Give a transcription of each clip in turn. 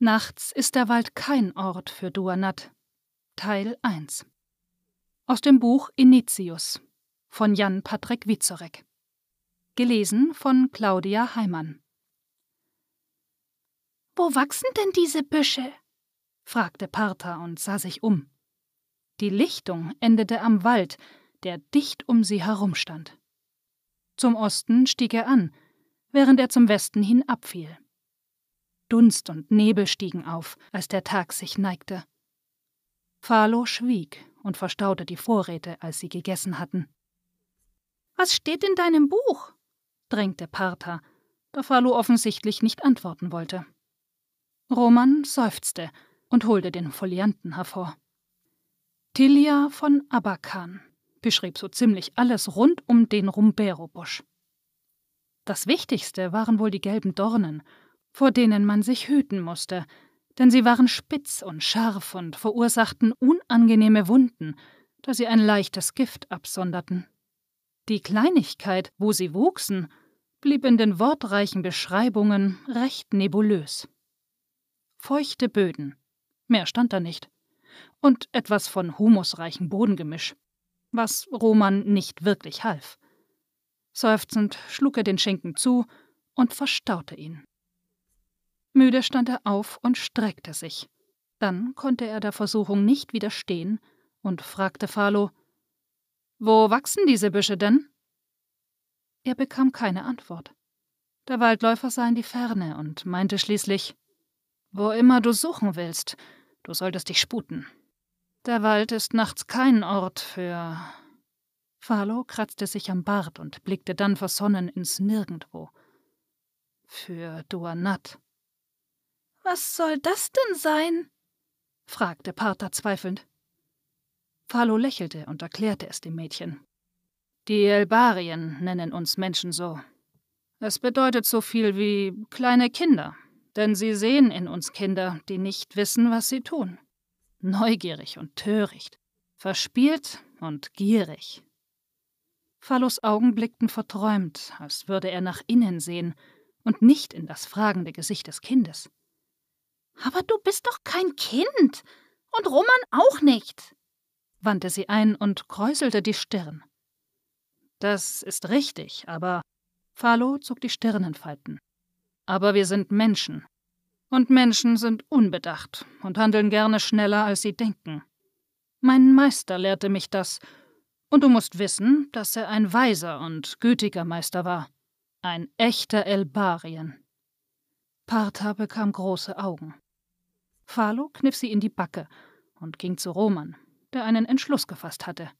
Nachts ist der Wald kein Ort für Duanat. Teil 1 Aus dem Buch Initius von Jan Patrick Witzorek. Gelesen von Claudia Heimann. Wo wachsen denn diese Büsche? fragte Partha und sah sich um. Die Lichtung endete am Wald, der dicht um sie herumstand. Zum Osten stieg er an, während er zum Westen hin abfiel. Dunst und Nebel stiegen auf, als der Tag sich neigte. Phalo schwieg und verstaute die Vorräte, als sie gegessen hatten. Was steht in deinem Buch? drängte Partha, da Phalo offensichtlich nicht antworten wollte. Roman seufzte und holte den Folianten hervor. Tilia von Abakan beschrieb so ziemlich alles rund um den Rumbero-Busch. Das Wichtigste waren wohl die gelben Dornen, vor denen man sich hüten musste, denn sie waren spitz und scharf und verursachten unangenehme Wunden, da sie ein leichtes Gift absonderten. Die Kleinigkeit, wo sie wuchsen, blieb in den wortreichen Beschreibungen recht nebulös. Feuchte Böden, mehr stand da nicht, und etwas von humusreichem Bodengemisch, was Roman nicht wirklich half. Seufzend schlug er den Schinken zu und verstaute ihn. Müde stand er auf und streckte sich. Dann konnte er der Versuchung nicht widerstehen und fragte Phalo: Wo wachsen diese Büsche denn? Er bekam keine Antwort. Der Waldläufer sah in die Ferne und meinte schließlich: Wo immer du suchen willst, du solltest dich sputen. Der Wald ist nachts kein Ort für. Phalo kratzte sich am Bart und blickte dann versonnen ins Nirgendwo. Für Duanat. Was soll das denn sein? fragte Partha zweifelnd. Phalo lächelte und erklärte es dem Mädchen. Die Elbarien nennen uns Menschen so. Es bedeutet so viel wie kleine Kinder, denn sie sehen in uns Kinder, die nicht wissen, was sie tun. Neugierig und töricht, verspielt und gierig. Phalos Augen blickten verträumt, als würde er nach innen sehen und nicht in das fragende Gesicht des Kindes. Aber du bist doch kein Kind. Und Roman auch nicht, wandte sie ein und kräuselte die Stirn. Das ist richtig, aber. Phalo zog die Stirnenfalten. Aber wir sind Menschen. Und Menschen sind unbedacht und handeln gerne schneller, als sie denken. Mein Meister lehrte mich das, und du musst wissen, dass er ein weiser und gütiger Meister war. Ein echter Elbarien. Partha bekam große Augen. Phalo kniff sie in die Backe und ging zu Roman, der einen Entschluss gefasst hatte.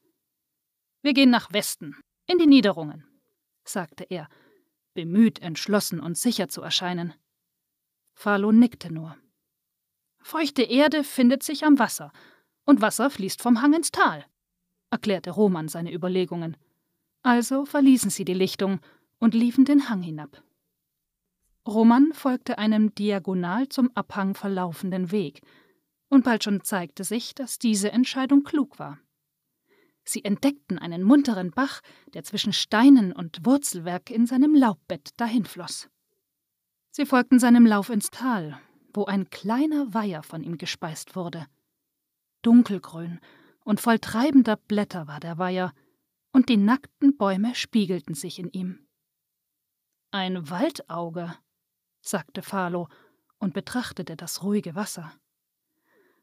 Wir gehen nach Westen, in die Niederungen, sagte er, bemüht, entschlossen und sicher zu erscheinen. Phalo nickte nur. Feuchte Erde findet sich am Wasser, und Wasser fließt vom Hang ins Tal, erklärte Roman seine Überlegungen. Also verließen sie die Lichtung und liefen den Hang hinab. Roman folgte einem diagonal zum Abhang verlaufenden Weg, und bald schon zeigte sich, dass diese Entscheidung klug war. Sie entdeckten einen munteren Bach, der zwischen Steinen und Wurzelwerk in seinem Laubbett dahinfloss. Sie folgten seinem Lauf ins Tal, wo ein kleiner Weiher von ihm gespeist wurde. Dunkelgrün und voll treibender Blätter war der Weiher, und die nackten Bäume spiegelten sich in ihm. Ein Waldauge, sagte Phalo und betrachtete das ruhige Wasser.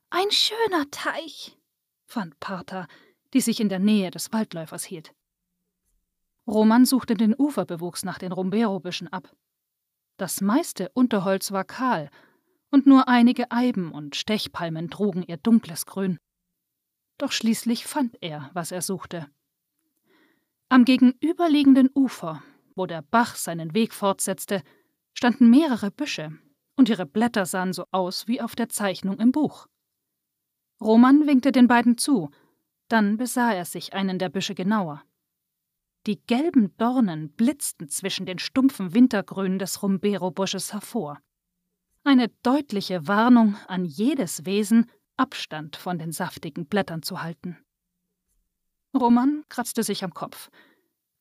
Ein schöner Teich, fand Partha, die sich in der Nähe des Waldläufers hielt. Roman suchte den Uferbewuchs nach den Rumberobüschen ab. Das meiste Unterholz war kahl, und nur einige Eiben und Stechpalmen trugen ihr dunkles Grün. Doch schließlich fand er, was er suchte. Am gegenüberliegenden Ufer, wo der Bach seinen Weg fortsetzte, standen mehrere Büsche, und ihre Blätter sahen so aus wie auf der Zeichnung im Buch. Roman winkte den beiden zu, dann besah er sich einen der Büsche genauer. Die gelben Dornen blitzten zwischen den stumpfen Wintergrünen des Rumbero-Busches hervor. Eine deutliche Warnung an jedes Wesen, Abstand von den saftigen Blättern zu halten. Roman kratzte sich am Kopf.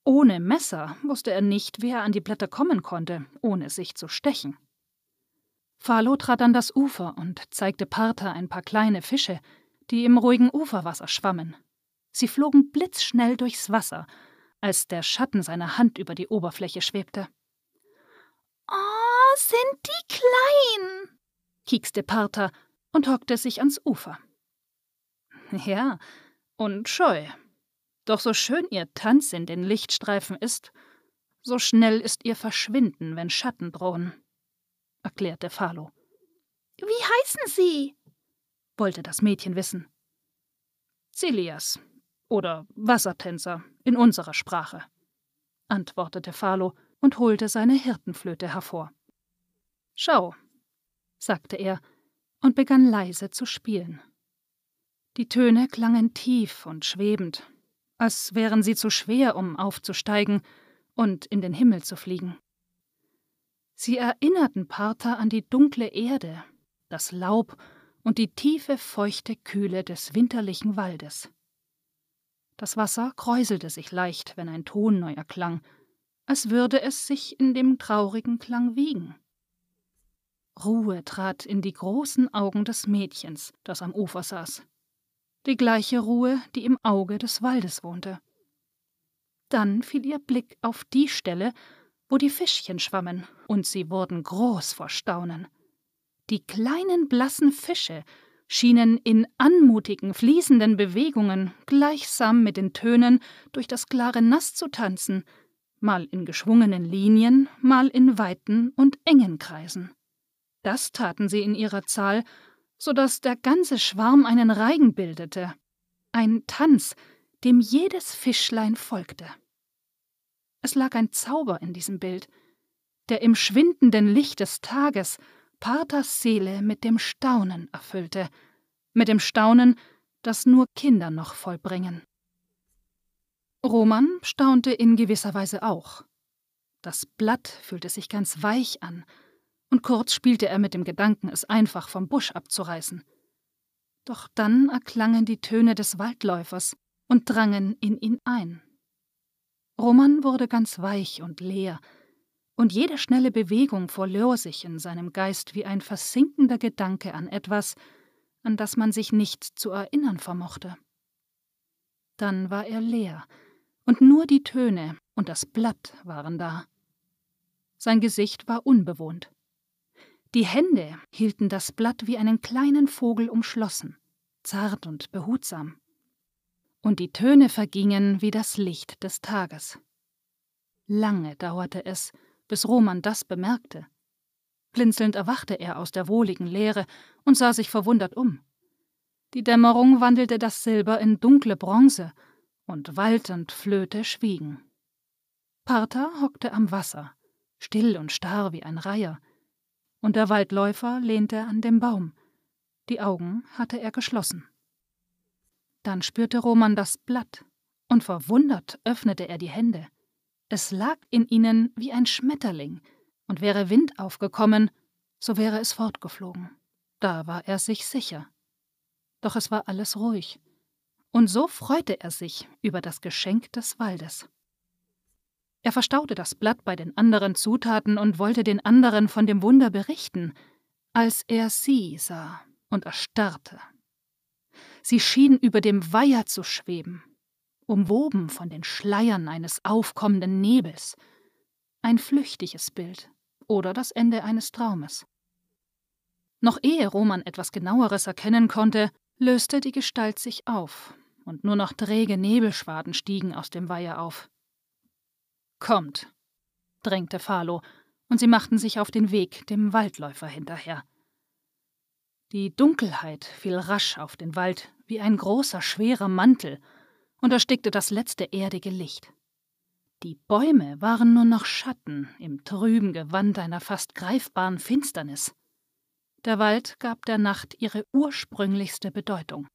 Ohne Messer wusste er nicht, wie er an die Blätter kommen konnte, ohne sich zu stechen. Falo trat an das Ufer und zeigte Partha ein paar kleine Fische, die im ruhigen Uferwasser schwammen. Sie flogen blitzschnell durchs Wasser, als der Schatten seiner Hand über die Oberfläche schwebte. Oh, sind die klein, kiekste Partha und hockte sich ans Ufer. Ja, und scheu. Doch so schön ihr Tanz in den Lichtstreifen ist, so schnell ist ihr Verschwinden, wenn Schatten drohen, erklärte Falo. Wie heißen Sie? wollte das Mädchen wissen. Celias oder Wassertänzer in unserer Sprache, antwortete Falo und holte seine Hirtenflöte hervor. Schau, sagte er und begann leise zu spielen. Die Töne klangen tief und schwebend, als wären sie zu schwer, um aufzusteigen und in den Himmel zu fliegen. Sie erinnerten Partha an die dunkle Erde, das Laub und die tiefe, feuchte Kühle des winterlichen Waldes. Das Wasser kräuselte sich leicht, wenn ein Ton neu erklang, als würde es sich in dem traurigen Klang wiegen. Ruhe trat in die großen Augen des Mädchens, das am Ufer saß. Die gleiche Ruhe, die im Auge des Waldes wohnte. Dann fiel ihr Blick auf die Stelle, wo die Fischchen schwammen, und sie wurden groß vor Staunen. Die kleinen blassen Fische schienen in anmutigen, fließenden Bewegungen gleichsam mit den Tönen durch das klare Nass zu tanzen, mal in geschwungenen Linien, mal in weiten und engen Kreisen. Das taten sie in ihrer Zahl, so dass der ganze Schwarm einen Reigen bildete, ein Tanz, dem jedes Fischlein folgte. Es lag ein Zauber in diesem Bild, der im schwindenden Licht des Tages Parthas Seele mit dem Staunen erfüllte, mit dem Staunen, das nur Kinder noch vollbringen. Roman staunte in gewisser Weise auch. Das Blatt fühlte sich ganz weich an, und kurz spielte er mit dem Gedanken, es einfach vom Busch abzureißen. Doch dann erklangen die Töne des Waldläufers und drangen in ihn ein. Roman wurde ganz weich und leer, und jede schnelle Bewegung verlor sich in seinem Geist wie ein versinkender Gedanke an etwas, an das man sich nicht zu erinnern vermochte. Dann war er leer, und nur die Töne und das Blatt waren da. Sein Gesicht war unbewohnt. Die Hände hielten das Blatt wie einen kleinen Vogel umschlossen, zart und behutsam. Und die Töne vergingen wie das Licht des Tages. Lange dauerte es, bis Roman das bemerkte. Blinzelnd erwachte er aus der wohligen Leere und sah sich verwundert um. Die Dämmerung wandelte das Silber in dunkle Bronze, und Wald und Flöte schwiegen. Partha hockte am Wasser, still und starr wie ein Reiher, und der Waldläufer lehnte an dem Baum. Die Augen hatte er geschlossen. Dann spürte Roman das Blatt, und verwundert öffnete er die Hände. Es lag in ihnen wie ein Schmetterling, und wäre Wind aufgekommen, so wäre es fortgeflogen. Da war er sich sicher. Doch es war alles ruhig, und so freute er sich über das Geschenk des Waldes. Er verstaute das Blatt bei den anderen Zutaten und wollte den anderen von dem Wunder berichten, als er sie sah und erstarrte. Sie schien über dem Weiher zu schweben, umwoben von den Schleiern eines aufkommenden Nebels. Ein flüchtiges Bild oder das Ende eines Traumes. Noch ehe Roman etwas genaueres erkennen konnte, löste die Gestalt sich auf, und nur noch träge Nebelschwaden stiegen aus dem Weiher auf. Kommt, drängte Falo, und sie machten sich auf den Weg dem Waldläufer hinterher. Die Dunkelheit fiel rasch auf den Wald wie ein großer, schwerer Mantel, und erstickte das letzte erdige Licht. Die Bäume waren nur noch Schatten im trüben Gewand einer fast greifbaren Finsternis. Der Wald gab der Nacht ihre ursprünglichste Bedeutung.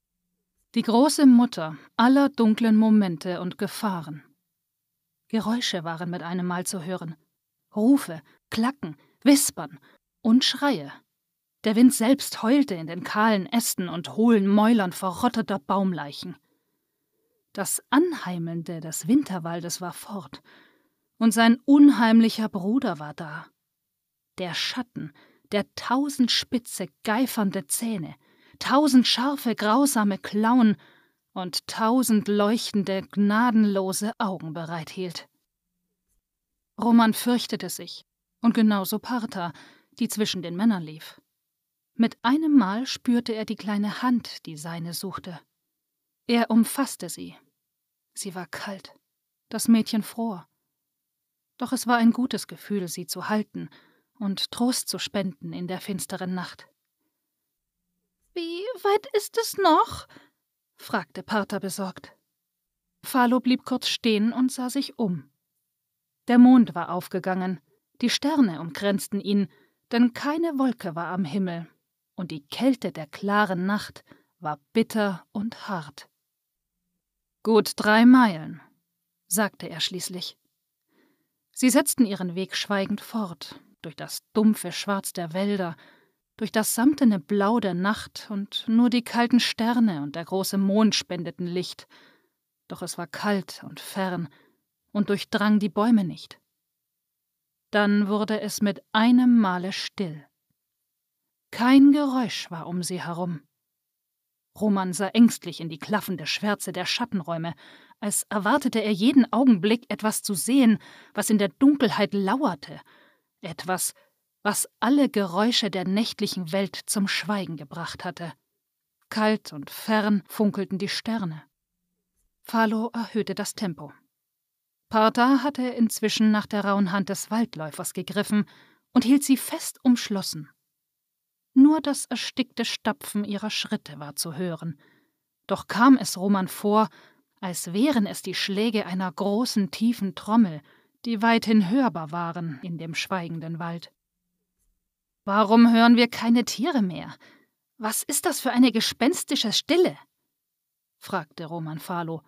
Die große Mutter aller dunklen Momente und Gefahren. Geräusche waren mit einem Mal zu hören. Rufe, Klacken, Wispern und Schreie. Der Wind selbst heulte in den kahlen Ästen und hohlen Mäulern verrotteter Baumleichen. Das Anheimelnde des Winterwaldes war fort, und sein unheimlicher Bruder war da. Der Schatten, der tausend spitze, geifernde Zähne, tausend scharfe, grausame Klauen und tausend leuchtende, gnadenlose Augen bereithielt. Roman fürchtete sich, und genauso Partha, die zwischen den Männern lief. Mit einem Mal spürte er die kleine Hand, die seine suchte. Er umfasste sie. Sie war kalt, das Mädchen fror. Doch es war ein gutes Gefühl, sie zu halten und Trost zu spenden in der finsteren Nacht. Wie weit ist es noch? Fragte Partha besorgt. Phalo blieb kurz stehen und sah sich um. Der Mond war aufgegangen, die Sterne umkränzten ihn, denn keine Wolke war am Himmel, und die Kälte der klaren Nacht war bitter und hart. Gut drei Meilen, sagte er schließlich. Sie setzten ihren Weg schweigend fort, durch das dumpfe Schwarz der Wälder, durch das samtene Blau der Nacht, und nur die kalten Sterne und der große Mond spendeten Licht. Doch es war kalt und fern und durchdrang die Bäume nicht. Dann wurde es mit einem Male still. Kein Geräusch war um sie herum. Roman sah ängstlich in die klaffende Schwärze der Schattenräume, als erwartete er jeden Augenblick etwas zu sehen, was in der Dunkelheit lauerte, etwas, was alle Geräusche der nächtlichen Welt zum Schweigen gebracht hatte. Kalt und fern funkelten die Sterne. Phalo erhöhte das Tempo. Partha hatte inzwischen nach der rauen Hand des Waldläufers gegriffen und hielt sie fest umschlossen. Nur das erstickte Stapfen ihrer Schritte war zu hören. Doch kam es Roman vor, als wären es die Schläge einer großen, tiefen Trommel, die weithin hörbar waren in dem schweigenden Wald. Warum hören wir keine Tiere mehr? Was ist das für eine gespenstische Stille? fragte Roman Falo.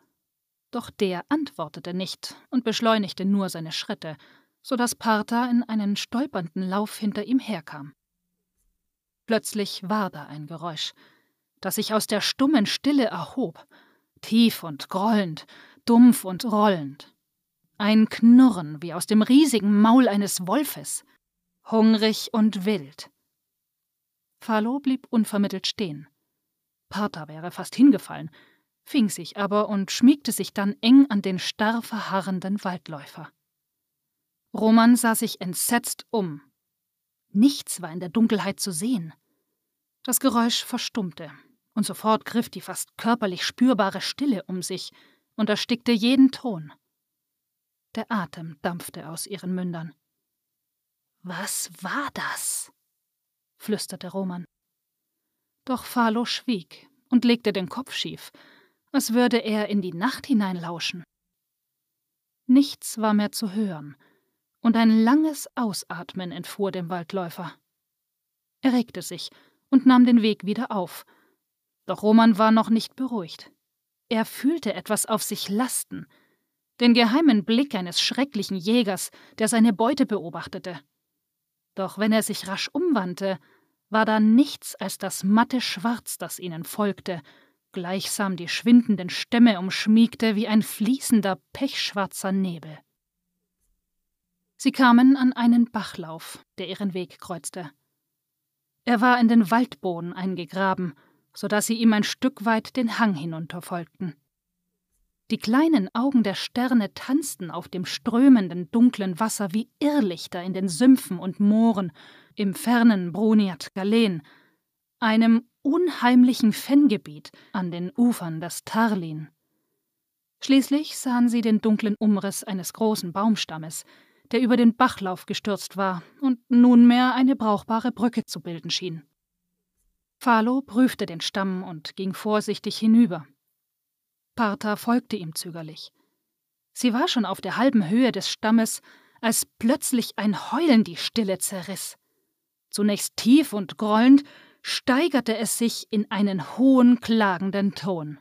Doch der antwortete nicht und beschleunigte nur seine Schritte, so dass Partha in einen stolpernden Lauf hinter ihm herkam. Plötzlich war da ein Geräusch, das sich aus der stummen Stille erhob, tief und grollend, dumpf und rollend. Ein Knurren wie aus dem riesigen Maul eines Wolfes, hungrig und wild. Phalo blieb unvermittelt stehen. Partha wäre fast hingefallen, fing sich aber und schmiegte sich dann eng an den starr verharrenden Waldläufer. Roman sah sich entsetzt um. Nichts war in der Dunkelheit zu sehen. Das Geräusch verstummte, und sofort griff die fast körperlich spürbare Stille um sich und erstickte jeden Ton. Der Atem dampfte aus ihren Mündern. Was war das? flüsterte Roman. Doch Phalo schwieg und legte den Kopf schief, als würde er in die Nacht hineinlauschen. Nichts war mehr zu hören, und ein langes Ausatmen entfuhr dem Waldläufer. Er regte sich und nahm den Weg wieder auf. Doch Roman war noch nicht beruhigt. Er fühlte etwas auf sich lasten, den geheimen Blick eines schrecklichen Jägers, der seine Beute beobachtete. Doch wenn er sich rasch umwandte, war da nichts als das matte Schwarz, das ihnen folgte, gleichsam die schwindenden Stämme umschmiegte wie ein fließender, pechschwarzer Nebel. Sie kamen an einen Bachlauf, der ihren Weg kreuzte. Er war in den Waldboden eingegraben, so dass sie ihm ein Stück weit den Hang hinunter folgten. Die kleinen Augen der Sterne tanzten auf dem strömenden, dunklen Wasser wie Irrlichter in den Sümpfen und Mooren, im fernen Bruniat Galen, einem unheimlichen Fenngebiet an den Ufern des Tarlin. Schließlich sahen sie den dunklen Umriss eines großen Baumstammes, der über den Bachlauf gestürzt war und nunmehr eine brauchbare Brücke zu bilden schien. Phalo prüfte den Stamm und ging vorsichtig hinüber. Partha folgte ihm zögerlich. Sie war schon auf der halben Höhe des Stammes, als plötzlich ein Heulen die Stille zerriss. Zunächst tief und grollend, steigerte es sich in einen hohen, klagenden Ton.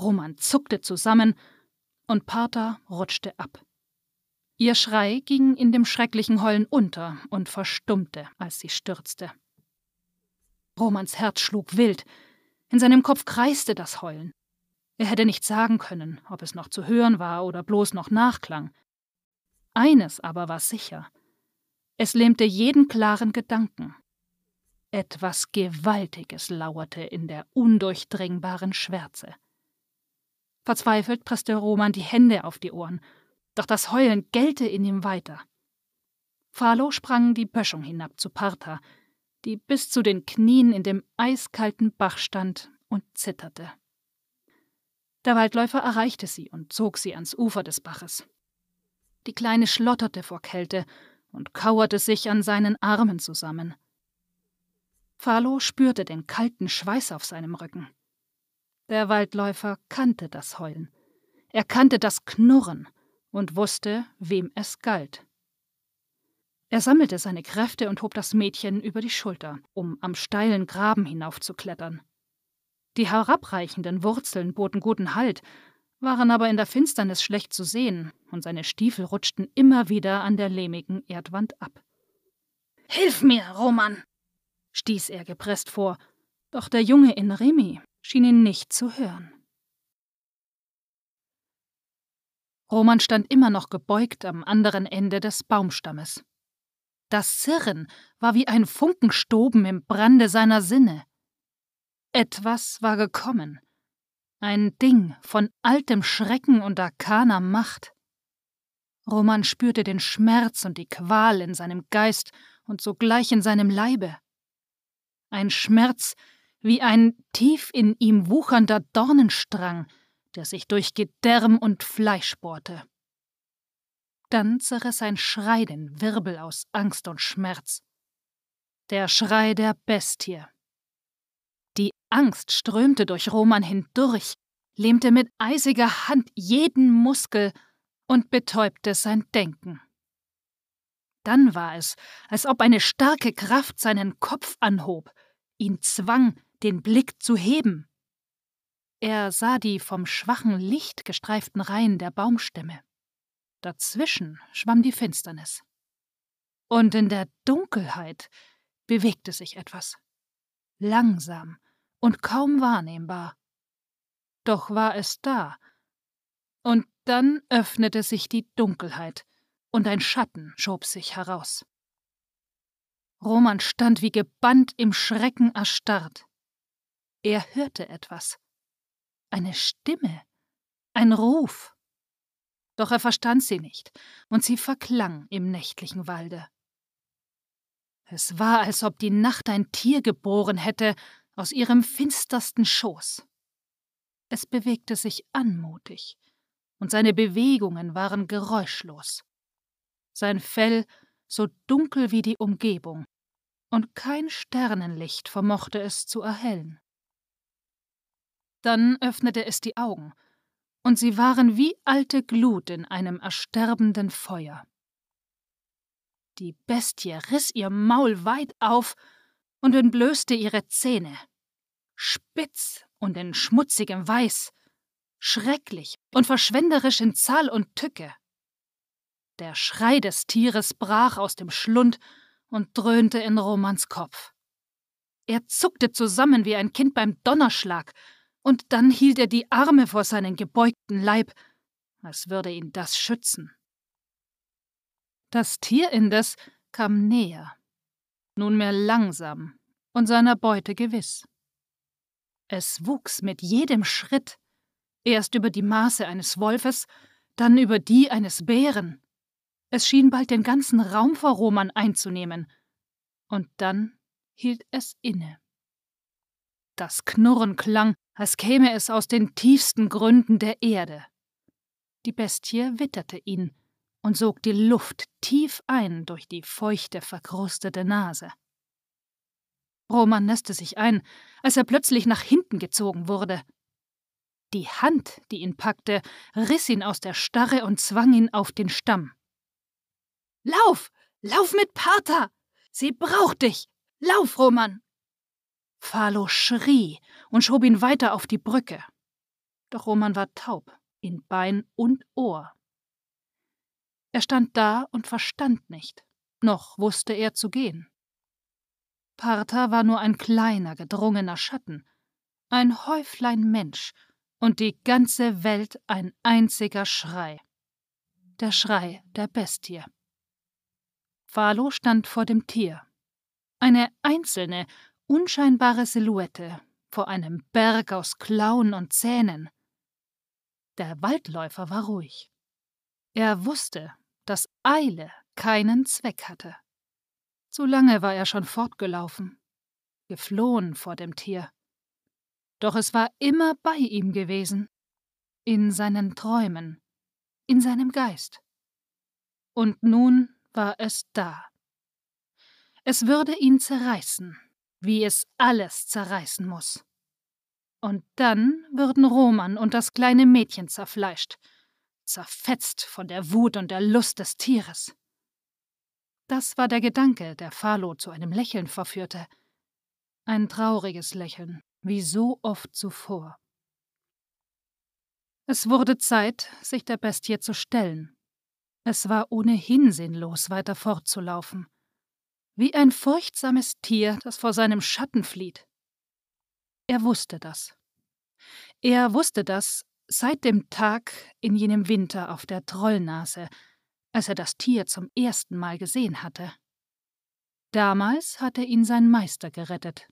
Roman zuckte zusammen und Partha rutschte ab. Ihr Schrei ging in dem schrecklichen Heulen unter und verstummte, als sie stürzte. Romans Herz schlug wild, in seinem Kopf kreiste das Heulen. Er hätte nicht sagen können, ob es noch zu hören war oder bloß noch nachklang. Eines aber war sicher. Es lähmte jeden klaren Gedanken Etwas Gewaltiges lauerte in der undurchdringbaren Schwärze. Verzweifelt presste Roman die Hände auf die Ohren, doch das Heulen gellte in ihm weiter. Falo sprang die Böschung hinab zu Partha, die bis zu den Knien in dem eiskalten Bach stand und zitterte. Der Waldläufer erreichte sie und zog sie ans Ufer des Baches. Die Kleine schlotterte vor Kälte und kauerte sich an seinen Armen zusammen. Falo spürte den kalten Schweiß auf seinem Rücken. Der Waldläufer kannte das Heulen. Er kannte das Knurren und wusste, wem es galt. Er sammelte seine Kräfte und hob das Mädchen über die Schulter, um am steilen Graben hinaufzuklettern. Die herabreichenden Wurzeln boten guten Halt, waren aber in der Finsternis schlecht zu sehen, und seine Stiefel rutschten immer wieder an der lehmigen Erdwand ab. Hilf mir, Roman! stieß er gepresst vor, doch der Junge in Remi schien ihn nicht zu hören. Roman stand immer noch gebeugt am anderen Ende des Baumstammes. Das Zirren war wie ein Funkenstoben im Brande seiner Sinne. Etwas war gekommen. Ein Ding von altem Schrecken und arkaner Macht. Roman spürte den Schmerz und die Qual in seinem Geist und sogleich in seinem Leibe ein Schmerz wie ein tief in ihm wuchernder Dornenstrang, der sich durch Gedärm und Fleisch bohrte. Dann zerriss ein Schrei den Wirbel aus Angst und Schmerz. Der Schrei der Bestie. Die Angst strömte durch Roman hindurch, lähmte mit eisiger Hand jeden Muskel und betäubte sein Denken. Dann war es, als ob eine starke Kraft seinen Kopf anhob, ihn zwang, den Blick zu heben. Er sah die vom schwachen Licht gestreiften Reihen der Baumstämme. Dazwischen schwamm die Finsternis. Und in der Dunkelheit bewegte sich etwas. Langsam und kaum wahrnehmbar. Doch war es da. Und dann öffnete sich die Dunkelheit, und ein Schatten schob sich heraus. Roman stand wie gebannt im Schrecken erstarrt. Er hörte etwas. Eine Stimme. Ein Ruf. Doch er verstand sie nicht, und sie verklang im nächtlichen Walde. Es war, als ob die Nacht ein Tier geboren hätte aus ihrem finstersten Schoß. Es bewegte sich anmutig, und seine Bewegungen waren geräuschlos. Sein Fell so dunkel wie die Umgebung, und kein Sternenlicht vermochte es zu erhellen. Dann öffnete es die Augen, und sie waren wie alte Glut in einem ersterbenden Feuer. Die Bestie riss ihr Maul weit auf und entblößte ihre Zähne. Spitz und in schmutzigem Weiß, schrecklich und verschwenderisch in Zahl und Tücke. Der Schrei des Tieres brach aus dem Schlund und dröhnte in Romans Kopf. Er zuckte zusammen wie ein Kind beim Donnerschlag, und dann hielt er die Arme vor seinen gebeugten Leib, als würde ihn das schützen. Das Tier indes kam näher, nunmehr langsam und seiner Beute gewiss. Es wuchs mit jedem Schritt, erst über die Maße eines Wolfes, dann über die eines Bären. Es schien bald den ganzen Raum vor Roman einzunehmen. Und dann hielt es inne. Das Knurren klang, als käme es aus den tiefsten Gründen der Erde. Die Bestie witterte ihn und sog die Luft tief ein durch die feuchte, verkrustete Nase. Roman nässte sich ein, als er plötzlich nach hinten gezogen wurde. Die Hand, die ihn packte, riss ihn aus der Starre und zwang ihn auf den Stamm. Lauf! Lauf mit Pater! Sie braucht dich! Lauf, Roman! Phalo schrie und schob ihn weiter auf die Brücke. Doch Roman war taub, in Bein und Ohr. Er stand da und verstand nicht, noch wusste er zu gehen. Partha war nur ein kleiner, gedrungener Schatten, ein Häuflein Mensch und die ganze Welt ein einziger Schrei. Der Schrei der Bestie. Valo stand vor dem Tier. Eine einzelne, unscheinbare Silhouette vor einem Berg aus Klauen und Zähnen. Der Waldläufer war ruhig. Er wusste, dass Eile keinen Zweck hatte. Zu lange war er schon fortgelaufen, geflohen vor dem Tier. Doch es war immer bei ihm gewesen, in seinen Träumen, in seinem Geist. Und nun war es da. Es würde ihn zerreißen, wie es alles zerreißen muss. Und dann würden Roman und das kleine Mädchen zerfleischt, zerfetzt von der Wut und der Lust des Tieres. Das war der Gedanke, der Phalo zu einem Lächeln verführte. Ein trauriges Lächeln, wie so oft zuvor. Es wurde Zeit, sich der Bestie zu stellen. Es war ohnehin sinnlos, weiter fortzulaufen. Wie ein furchtsames Tier, das vor seinem Schatten flieht. Er wusste das. Er wusste das seit dem Tag in jenem Winter auf der Trollnase, als er das Tier zum ersten Mal gesehen hatte. Damals hatte ihn sein Meister gerettet.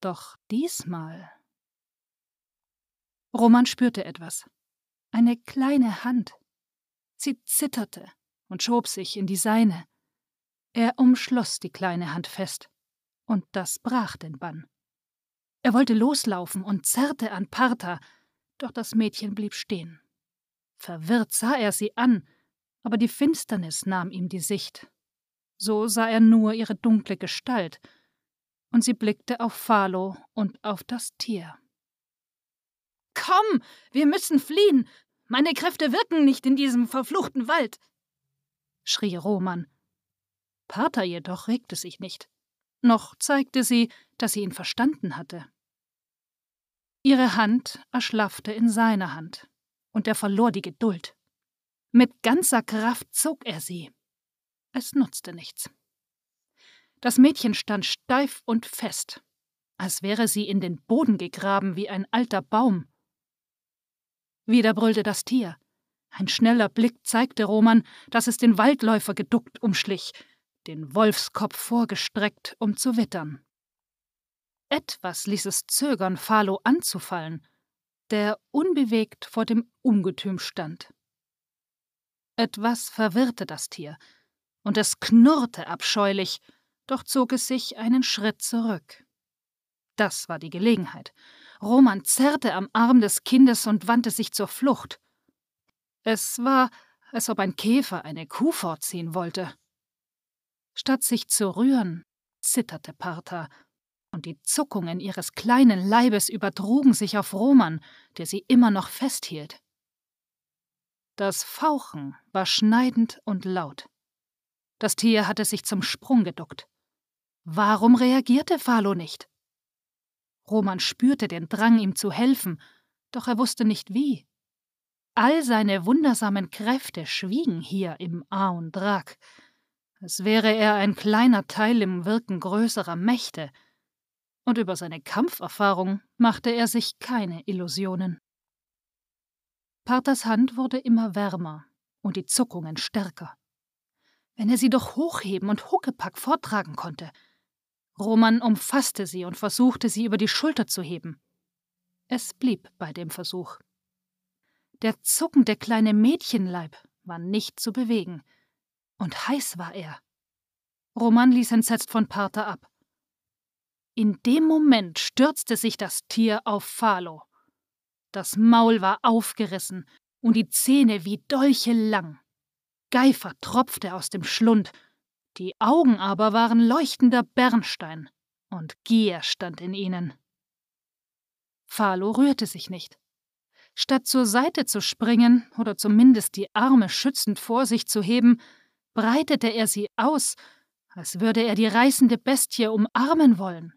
Doch diesmal. Roman spürte etwas. Eine kleine Hand. Sie zitterte und schob sich in die seine. Er umschloss die kleine Hand fest, und das brach den Bann. Er wollte loslaufen und zerrte an Partha, doch das Mädchen blieb stehen. Verwirrt sah er sie an, aber die Finsternis nahm ihm die Sicht. So sah er nur ihre dunkle Gestalt, und sie blickte auf Phalo und auf das Tier. Komm, wir müssen fliehen. Meine Kräfte wirken nicht in diesem verfluchten Wald, schrie Roman. Pater jedoch regte sich nicht, noch zeigte sie, dass sie ihn verstanden hatte. Ihre Hand erschlaffte in seiner Hand, und er verlor die Geduld. Mit ganzer Kraft zog er sie. Es nutzte nichts. Das Mädchen stand steif und fest, als wäre sie in den Boden gegraben wie ein alter Baum. Wieder brüllte das Tier. Ein schneller Blick zeigte Roman, dass es den Waldläufer geduckt umschlich, den Wolfskopf vorgestreckt, um zu wittern. Etwas ließ es zögern, Phalo anzufallen, der unbewegt vor dem Ungetüm stand. Etwas verwirrte das Tier, und es knurrte abscheulich, doch zog es sich einen Schritt zurück. Das war die Gelegenheit. Roman zerrte am Arm des Kindes und wandte sich zur Flucht. Es war, als ob ein Käfer eine Kuh fortziehen wollte. Statt sich zu rühren, zitterte Partha und die Zuckungen ihres kleinen Leibes übertrugen sich auf Roman, der sie immer noch festhielt. Das Fauchen war schneidend und laut. Das Tier hatte sich zum Sprung geduckt. Warum reagierte Phalo nicht? Roman spürte den Drang, ihm zu helfen, doch er wusste nicht wie. All seine wundersamen Kräfte schwiegen hier im Aun Drak, als wäre er ein kleiner Teil im Wirken größerer Mächte, und über seine Kampferfahrung machte er sich keine Illusionen. Parthas Hand wurde immer wärmer und die Zuckungen stärker. Wenn er sie doch hochheben und Huckepack vortragen konnte. Roman umfasste sie und versuchte, sie über die Schulter zu heben. Es blieb bei dem Versuch. Der zuckende kleine Mädchenleib war nicht zu bewegen, und heiß war er. Roman ließ entsetzt von Parther ab. In dem Moment stürzte sich das Tier auf Phalo. Das Maul war aufgerissen und die Zähne wie Dolche lang. Geifer tropfte aus dem Schlund, die Augen aber waren leuchtender Bernstein, und Gier stand in ihnen. Phalo rührte sich nicht. Statt zur Seite zu springen oder zumindest die Arme schützend vor sich zu heben, breitete er sie aus, als würde er die reißende Bestie umarmen wollen.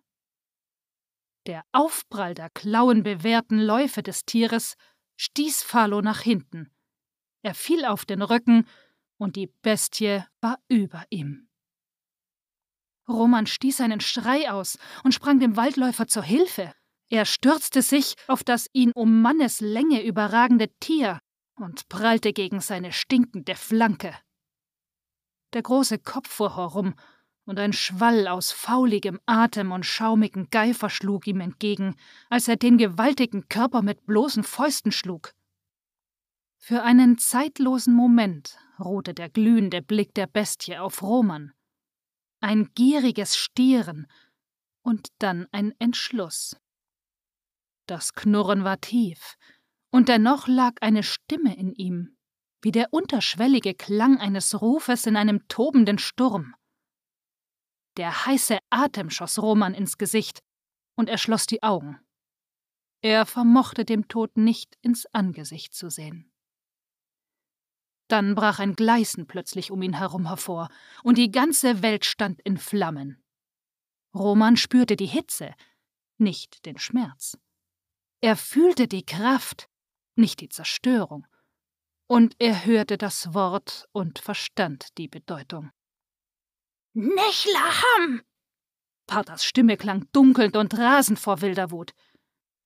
Der Aufprall der klauenbewehrten Läufe des Tieres stieß Phalo nach hinten. Er fiel auf den Rücken, und die Bestie war über ihm. Roman stieß einen Schrei aus und sprang dem Waldläufer zur Hilfe. Er stürzte sich auf das ihn um Manneslänge überragende Tier und prallte gegen seine stinkende Flanke. Der große Kopf fuhr herum, und ein Schwall aus fauligem Atem und schaumigem Geifer schlug ihm entgegen, als er den gewaltigen Körper mit bloßen Fäusten schlug. Für einen zeitlosen Moment ruhte der glühende Blick der Bestie auf Roman. Ein gieriges Stieren und dann ein Entschluss. Das Knurren war tief, und dennoch lag eine Stimme in ihm, wie der unterschwellige Klang eines Rufes in einem tobenden Sturm. Der heiße Atem schoss Roman ins Gesicht, und er schloss die Augen. Er vermochte dem Tod nicht ins Angesicht zu sehen. Dann brach ein Gleißen plötzlich um ihn herum hervor, und die ganze Welt stand in Flammen. Roman spürte die Hitze, nicht den Schmerz. Er fühlte die Kraft, nicht die Zerstörung, und er hörte das Wort und verstand die Bedeutung. Nechlaham! Partas Stimme klang dunkelnd und rasend vor wilder Wut.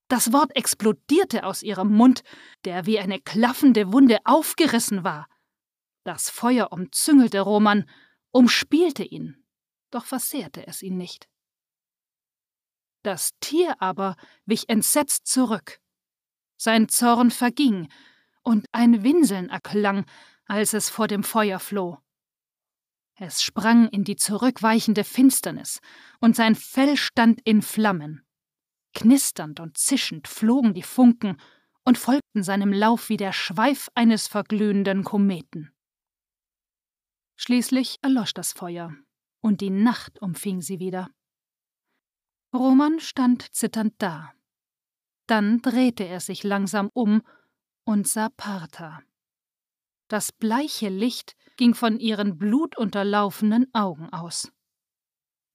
Das Wort explodierte aus ihrem Mund, der wie eine klaffende Wunde aufgerissen war. Das Feuer umzüngelte Roman, umspielte ihn, doch versehrte es ihn nicht. Das Tier aber wich entsetzt zurück. Sein Zorn verging, und ein Winseln erklang, als es vor dem Feuer floh. Es sprang in die zurückweichende Finsternis, und sein Fell stand in Flammen. Knisternd und zischend flogen die Funken und folgten seinem Lauf wie der Schweif eines verglühenden Kometen. Schließlich erlosch das Feuer, und die Nacht umfing sie wieder. Roman stand zitternd da. Dann drehte er sich langsam um und sah Partha. Das bleiche Licht ging von ihren blutunterlaufenen Augen aus.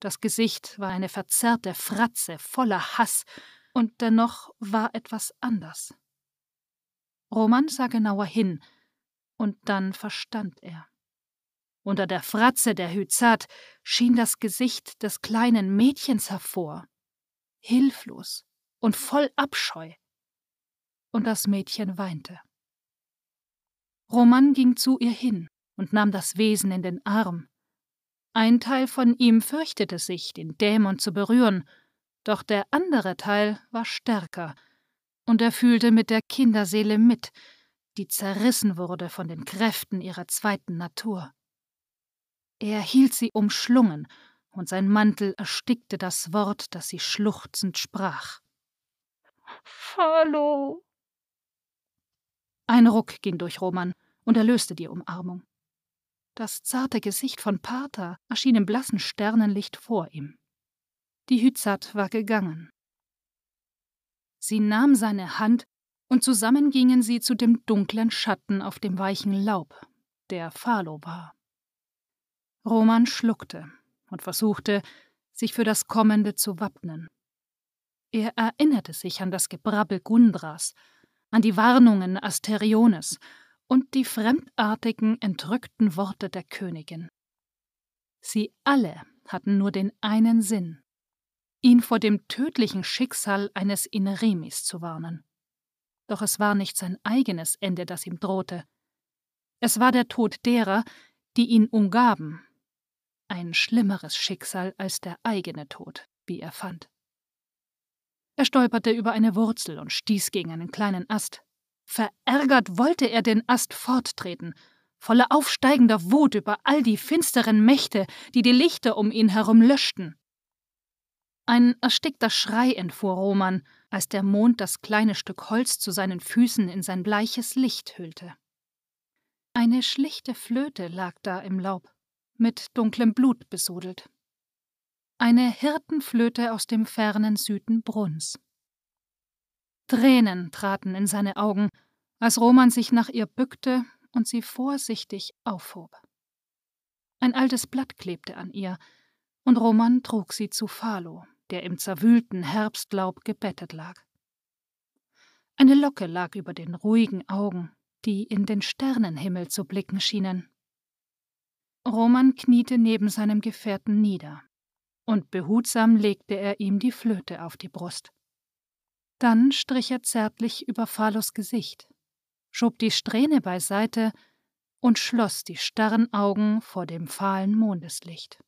Das Gesicht war eine verzerrte Fratze voller Hass, und dennoch war etwas anders. Roman sah genauer hin, und dann verstand er. Unter der Fratze der Hyzat schien das Gesicht des kleinen Mädchens hervor, hilflos und voll Abscheu. Und das Mädchen weinte. Roman ging zu ihr hin und nahm das Wesen in den Arm. Ein Teil von ihm fürchtete sich, den Dämon zu berühren, doch der andere Teil war stärker, und er fühlte mit der Kinderseele mit, die zerrissen wurde von den Kräften ihrer zweiten Natur. Er hielt sie umschlungen, und sein Mantel erstickte das Wort, das sie schluchzend sprach. Hallo. Ein Ruck ging durch Roman, und er löste die Umarmung. Das zarte Gesicht von Partha erschien im blassen Sternenlicht vor ihm. Die Hyzat war gegangen. Sie nahm seine Hand, und zusammen gingen sie zu dem dunklen Schatten auf dem weichen Laub, der Phalo war. Roman schluckte und versuchte, sich für das Kommende zu wappnen. Er erinnerte sich an das Gebrabbel Gundras, an die Warnungen Asteriones und die fremdartigen, entrückten Worte der Königin. Sie alle hatten nur den einen Sinn, ihn vor dem tödlichen Schicksal eines Ineremis zu warnen. Doch es war nicht sein eigenes Ende, das ihm drohte. Es war der Tod derer, die ihn umgaben. Ein schlimmeres Schicksal als der eigene Tod, wie er fand. Er stolperte über eine Wurzel und stieß gegen einen kleinen Ast. Verärgert wollte er den Ast forttreten, voller aufsteigender Wut über all die finsteren Mächte, die die Lichter um ihn herum löschten. Ein erstickter Schrei entfuhr Roman, als der Mond das kleine Stück Holz zu seinen Füßen in sein bleiches Licht hüllte. Eine schlichte Flöte lag da im Laub, mit dunklem Blut besudelt. Eine Hirtenflöte aus dem fernen Süden Bruns. Tränen traten in seine Augen, als Roman sich nach ihr bückte und sie vorsichtig aufhob. Ein altes Blatt klebte an ihr, und Roman trug sie zu Phalo, der im zerwühlten Herbstlaub gebettet lag. Eine Locke lag über den ruhigen Augen, die in den Sternenhimmel zu blicken schienen. Roman kniete neben seinem Gefährten nieder, und behutsam legte er ihm die Flöte auf die Brust. Dann strich er zärtlich über Phalos Gesicht, schob die Strähne beiseite und schloss die starren Augen vor dem fahlen Mondeslicht.